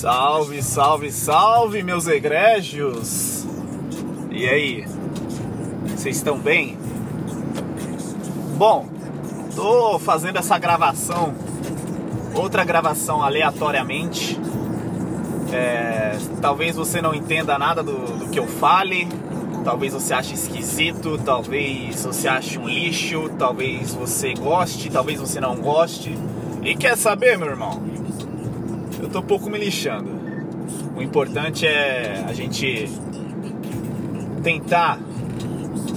Salve, salve, salve, meus egrégios! E aí? Vocês estão bem? Bom, tô fazendo essa gravação, outra gravação aleatoriamente. É, talvez você não entenda nada do, do que eu fale, talvez você ache esquisito, talvez você ache um lixo, talvez você goste, talvez você não goste. E quer saber, meu irmão? Eu tô pouco me lixando. O importante é a gente tentar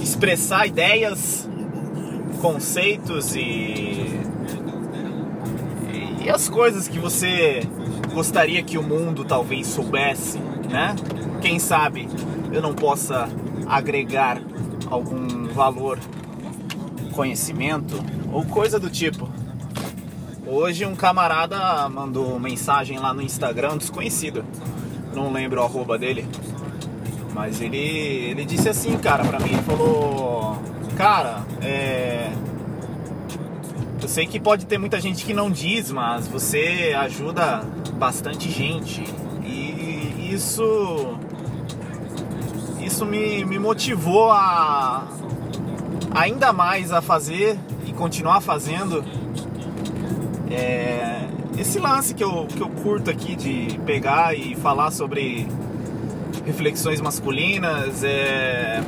expressar ideias conceitos e, e as coisas que você gostaria que o mundo talvez soubesse, né? Quem sabe eu não possa agregar algum valor, conhecimento ou coisa do tipo. Hoje um camarada mandou mensagem lá no Instagram, desconhecido, não lembro o arroba dele, mas ele, ele disse assim, cara, pra mim, ele falou Cara, é. Eu sei que pode ter muita gente que não diz, mas você ajuda bastante gente. E isso. Isso me, me motivou a. ainda mais a fazer e continuar fazendo. É, esse lance que eu, que eu curto aqui de pegar e falar sobre reflexões masculinas, é,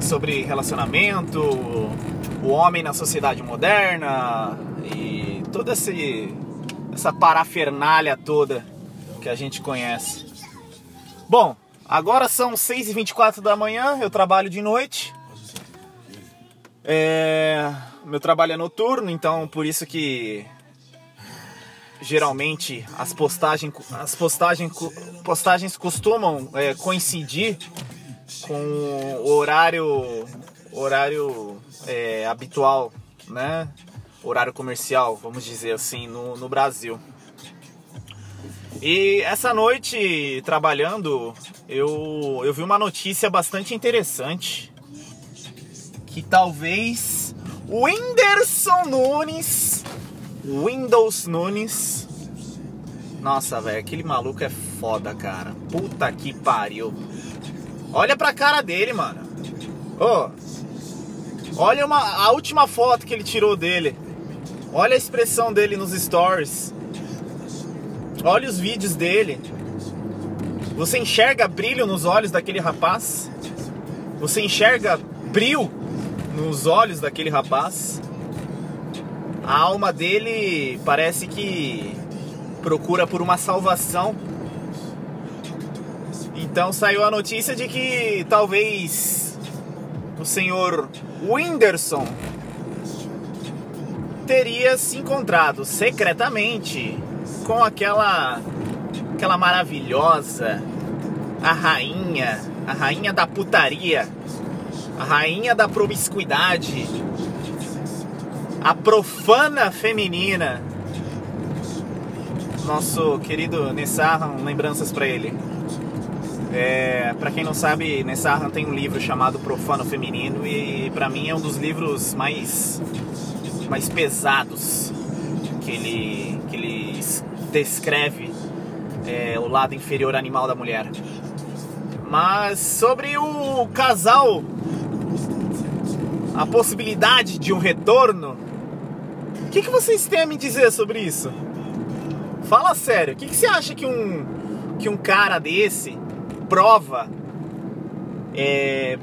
sobre relacionamento, o homem na sociedade moderna e toda essa parafernália toda que a gente conhece. Bom, agora são 6h24 da manhã, eu trabalho de noite. É, meu trabalho é noturno, então por isso que geralmente as postagens, as postagens, postagens costumam é, coincidir com o horário, horário é, habitual, né? Horário comercial, vamos dizer assim, no, no Brasil. E essa noite, trabalhando, eu, eu vi uma notícia bastante interessante. Que talvez o Whindersson Nunes, Windows Nunes. Nossa, velho, aquele maluco é foda, cara. Puta que pariu. Olha pra cara dele, mano. Ô, oh, olha uma, a última foto que ele tirou dele. Olha a expressão dele nos stories. Olha os vídeos dele. Você enxerga brilho nos olhos daquele rapaz? Você enxerga brilho nos olhos daquele rapaz? A alma dele parece que procura por uma salvação. Então saiu a notícia de que talvez o senhor Whindersson teria se encontrado secretamente com aquela aquela maravilhosa a rainha, a rainha da putaria, a rainha da promiscuidade, a profana feminina. Nosso querido Nessarram, lembranças para ele. É, para quem não sabe, Nessahan tem um livro chamado Profano Feminino e para mim é um dos livros mais mais pesados que ele que ele descreve é, o lado inferior animal da mulher. Mas sobre o casal, a possibilidade de um retorno, o que, que vocês têm a me dizer sobre isso? Fala sério, o que, que você acha que um que um cara desse prova é,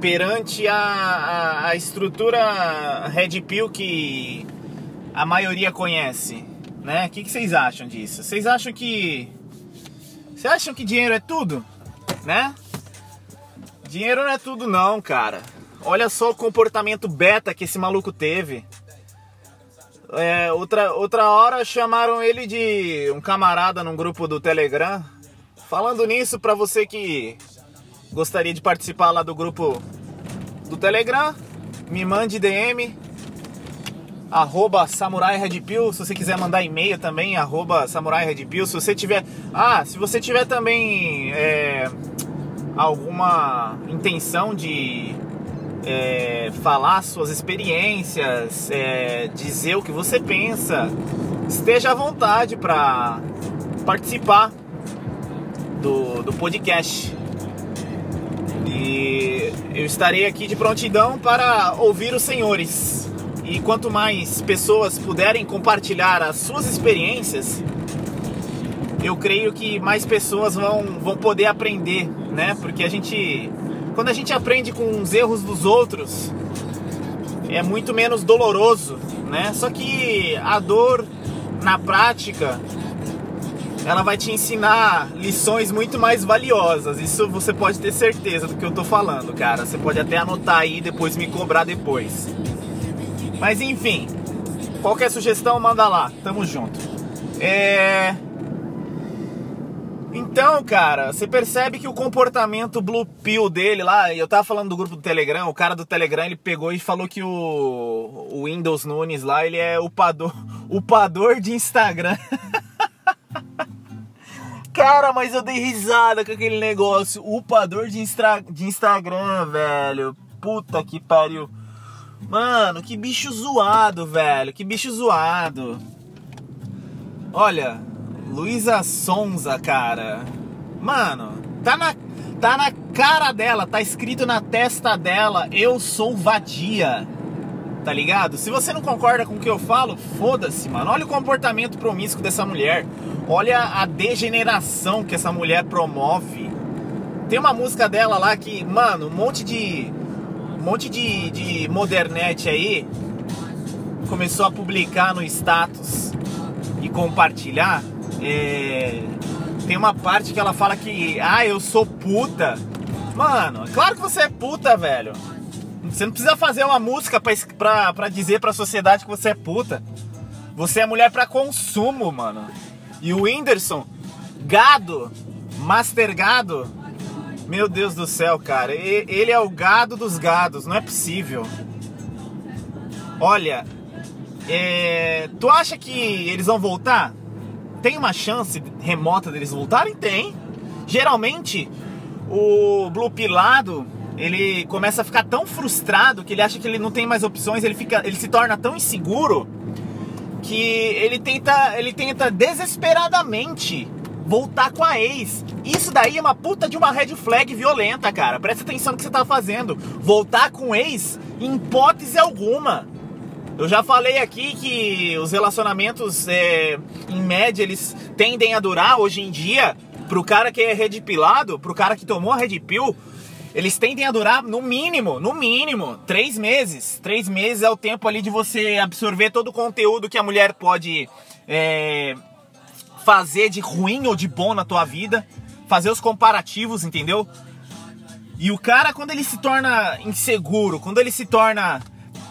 perante a, a, a, estrutura Red Pill que a maioria conhece, né? O que, que vocês acham disso? Vocês acham que vocês acham que dinheiro é tudo, né? Dinheiro não é tudo não, cara. Olha só o comportamento beta que esse maluco teve. É, outra, outra hora chamaram ele de um camarada num grupo do Telegram. Falando nisso, para você que gostaria de participar lá do grupo do Telegram, me mande DM arroba Samurai Red Pill, se você quiser mandar e-mail também, arroba Samurai Red Pill, se você tiver... Ah, se você tiver também é, alguma intenção de é, falar suas experiências, é, dizer o que você pensa, esteja à vontade para participar do, do podcast. E eu estarei aqui de prontidão para ouvir os senhores. E quanto mais pessoas puderem compartilhar as suas experiências, eu creio que mais pessoas vão, vão poder aprender, né? Porque a gente, quando a gente aprende com os erros dos outros, é muito menos doloroso, né? Só que a dor na prática ela vai te ensinar lições muito mais valiosas. Isso você pode ter certeza do que eu tô falando, cara. Você pode até anotar aí e depois me cobrar depois. Mas enfim, qualquer sugestão manda lá. Tamo junto. É então, cara, você percebe que o comportamento Blue Pill dele lá, eu tava falando do grupo do Telegram, o cara do Telegram ele pegou e falou que o, o Windows Nunes lá, ele é upador, upador de Instagram. cara, mas eu dei risada com aquele negócio, upador de, instra, de Instagram, velho. Puta que pariu. Mano, que bicho zoado, velho, que bicho zoado. Olha, Luísa Sonza, cara. Mano, tá na, tá na cara dela, tá escrito na testa dela: Eu sou vadia. Tá ligado? Se você não concorda com o que eu falo, foda-se, mano. Olha o comportamento promíscuo dessa mulher. Olha a degeneração que essa mulher promove. Tem uma música dela lá que, mano, um monte de. Um monte de, de modernete aí começou a publicar no status e compartilhar é, tem uma parte que ela fala que, ah, eu sou puta. Mano, claro que você é puta, velho. Você não precisa fazer uma música pra, pra, pra dizer pra sociedade que você é puta. Você é mulher pra consumo, mano. E o Whindersson, gado, master gado. Meu Deus do céu, cara. Ele é o gado dos gados, não é possível. Olha, é, tu acha que eles vão voltar? Tem uma chance remota deles voltarem? Tem. Geralmente, o Blue Pilado, ele começa a ficar tão frustrado que ele acha que ele não tem mais opções, ele, fica, ele se torna tão inseguro que ele tenta, ele tenta desesperadamente voltar com a ex. Isso daí é uma puta de uma red flag violenta, cara. Presta atenção no que você tá fazendo. Voltar com ex em hipótese alguma. Eu já falei aqui que os relacionamentos, é, em média, eles tendem a durar hoje em dia. Pro cara que é red pilado, pro cara que tomou a red pill, eles tendem a durar no mínimo, no mínimo, três meses. Três meses é o tempo ali de você absorver todo o conteúdo que a mulher pode é, fazer de ruim ou de bom na tua vida. Fazer os comparativos, entendeu? E o cara, quando ele se torna inseguro, quando ele se torna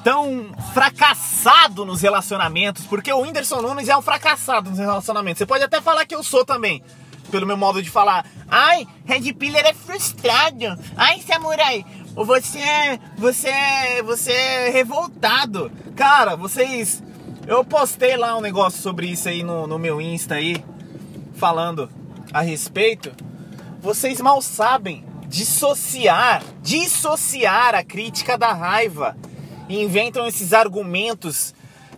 tão fracassado nos relacionamentos, porque o Whindersson Nunes é um fracassado nos relacionamentos. Você pode até falar que eu sou também, pelo meu modo de falar. Ai, Red Pillar é frustrado. Ai, Samurai, você é, você é, você é revoltado. Cara, vocês eu postei lá um negócio sobre isso aí no, no meu Insta aí, falando a respeito. Vocês mal sabem dissociar, dissociar a crítica da raiva e inventam esses argumentos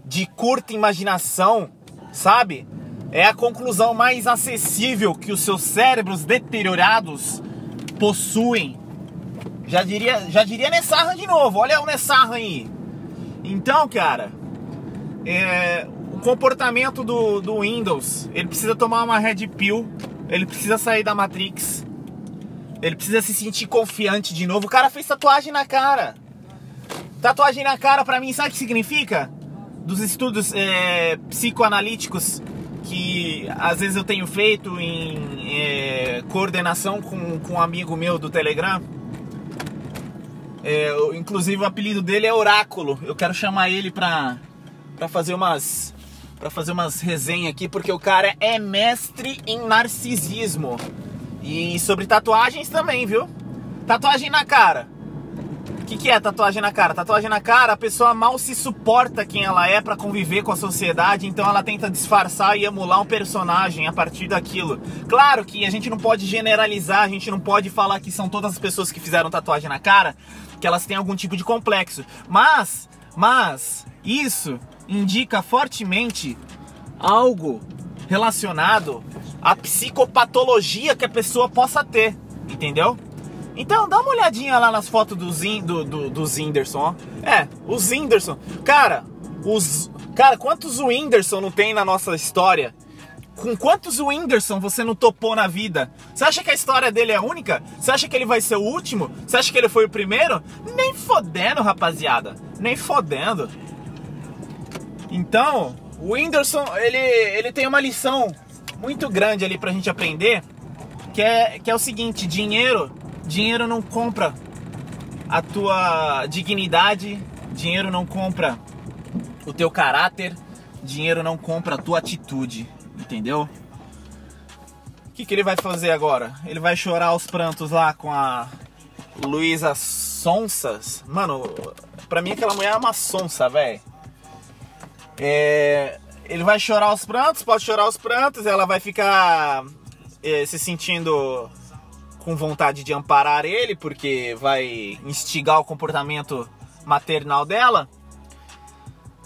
de curta imaginação, sabe? É a conclusão mais acessível que os seus cérebros deteriorados possuem. Já diria, já diria Nessarra de novo, olha o Nessarra aí. Então, cara, é, o comportamento do, do Windows, ele precisa tomar uma Red Pill, ele precisa sair da Matrix, ele precisa se sentir confiante de novo. O cara fez tatuagem na cara. Tatuagem na cara, pra mim, sabe o que significa? Dos estudos é, psicoanalíticos que às vezes eu tenho feito em é, coordenação com, com um amigo meu do Telegram. É, inclusive o apelido dele é Oráculo. Eu quero chamar ele pra, pra fazer umas para fazer umas resenhas aqui porque o cara é mestre em narcisismo e sobre tatuagens também, viu? Tatuagem na cara que, que é tatuagem na cara? Tatuagem na cara, a pessoa mal se suporta quem ela é para conviver com a sociedade, então ela tenta disfarçar e emular um personagem a partir daquilo. Claro que a gente não pode generalizar, a gente não pode falar que são todas as pessoas que fizeram tatuagem na cara que elas têm algum tipo de complexo. Mas, mas isso indica fortemente algo relacionado a psicopatologia que a pessoa possa ter, entendeu? Então dá uma olhadinha lá nas fotos do, Zin, do, do, do Zinderson, ó. É, o Zinderson. Cara, os. Cara, quantos Whindersson não tem na nossa história? Com quantos Whindersson você não topou na vida? Você acha que a história dele é única? Você acha que ele vai ser o último? Você acha que ele foi o primeiro? Nem fodendo, rapaziada. Nem fodendo. Então, o Whindersson, ele, ele tem uma lição muito grande ali pra gente aprender, que é, que é o seguinte, dinheiro, dinheiro não compra a tua dignidade, dinheiro não compra o teu caráter, dinheiro não compra a tua atitude, entendeu? O que, que ele vai fazer agora? Ele vai chorar aos prantos lá com a Luísa Sonsas. Mano, pra mim aquela mulher é uma sonsa, velho. É, ele vai chorar aos prantos, pode chorar aos prantos, ela vai ficar é, se sentindo com vontade de amparar ele, porque vai instigar o comportamento maternal dela.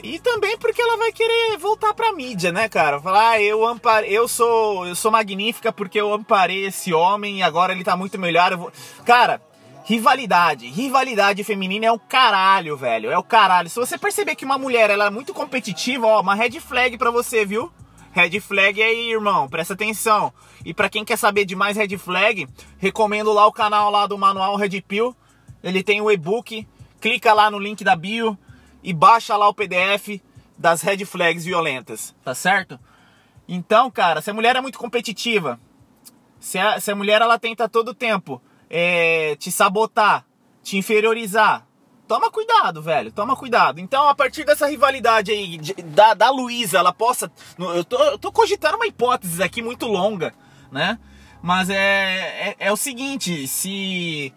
E também porque ela vai querer voltar pra mídia, né, cara? Falar, ah, eu amparei, eu sou, eu sou magnífica porque eu amparei esse homem e agora ele tá muito melhor. Vou... Cara, rivalidade, rivalidade feminina é o caralho, velho. É o caralho. Se você perceber que uma mulher ela é muito competitiva, ó, uma red flag pra você, viu? Red flag aí, irmão, presta atenção. E para quem quer saber de mais red flag, recomendo lá o canal lá do Manual Red Pill. Ele tem o e-book, clica lá no link da bio e baixa lá o PDF das red flags violentas, tá certo? Então, cara, se a mulher é muito competitiva, se a, se a mulher ela tenta todo tempo é, te sabotar, te inferiorizar, toma cuidado, velho, toma cuidado. Então, a partir dessa rivalidade aí de, da, da Luísa, ela possa. Eu tô, eu tô cogitando uma hipótese aqui muito longa, né? Mas é, é, é o seguinte, se.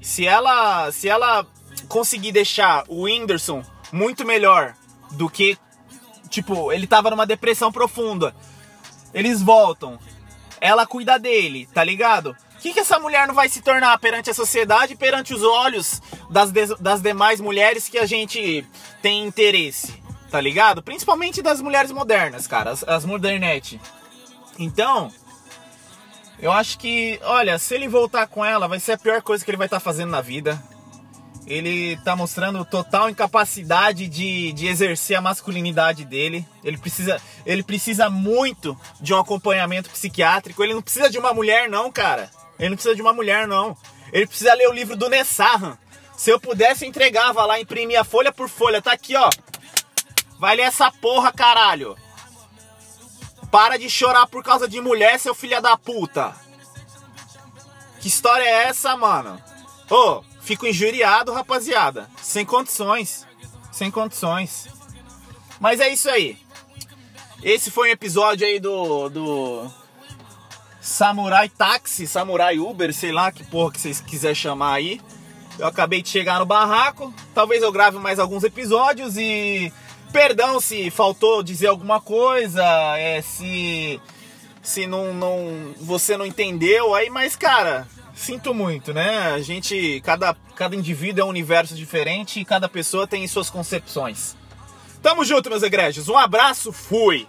Se ela, se ela conseguir deixar o Whindersson muito melhor do que. Tipo, ele tava numa depressão profunda. Eles voltam. Ela cuida dele, tá ligado? O que, que essa mulher não vai se tornar perante a sociedade, perante os olhos das, de, das demais mulheres que a gente tem interesse, tá ligado? Principalmente das mulheres modernas, cara, as, as modernete. Então, eu acho que, olha, se ele voltar com ela, vai ser a pior coisa que ele vai estar tá fazendo na vida ele tá mostrando total incapacidade de, de exercer a masculinidade dele. Ele precisa, ele precisa muito de um acompanhamento psiquiátrico. Ele não precisa de uma mulher, não, cara. Ele não precisa de uma mulher, não. Ele precisa ler o livro do Nessahan. Se eu pudesse, eu entregava lá, imprimia folha por folha. Tá aqui, ó. Vai ler essa porra, caralho. Para de chorar por causa de mulher, seu filho da puta. Que história é essa, mano? Ô, oh, Fico injuriado, rapaziada. Sem condições. Sem condições. Mas é isso aí. Esse foi um episódio aí do. do. Samurai Táxi, Samurai Uber, sei lá que porra que vocês quiserem chamar aí. Eu acabei de chegar no barraco. Talvez eu grave mais alguns episódios e. Perdão se faltou dizer alguma coisa, é, se. Se não, não. Você não entendeu aí, mas cara, Sinto muito, né? A gente, cada, cada indivíduo é um universo diferente e cada pessoa tem suas concepções. Tamo junto, meus egrégios. Um abraço, fui!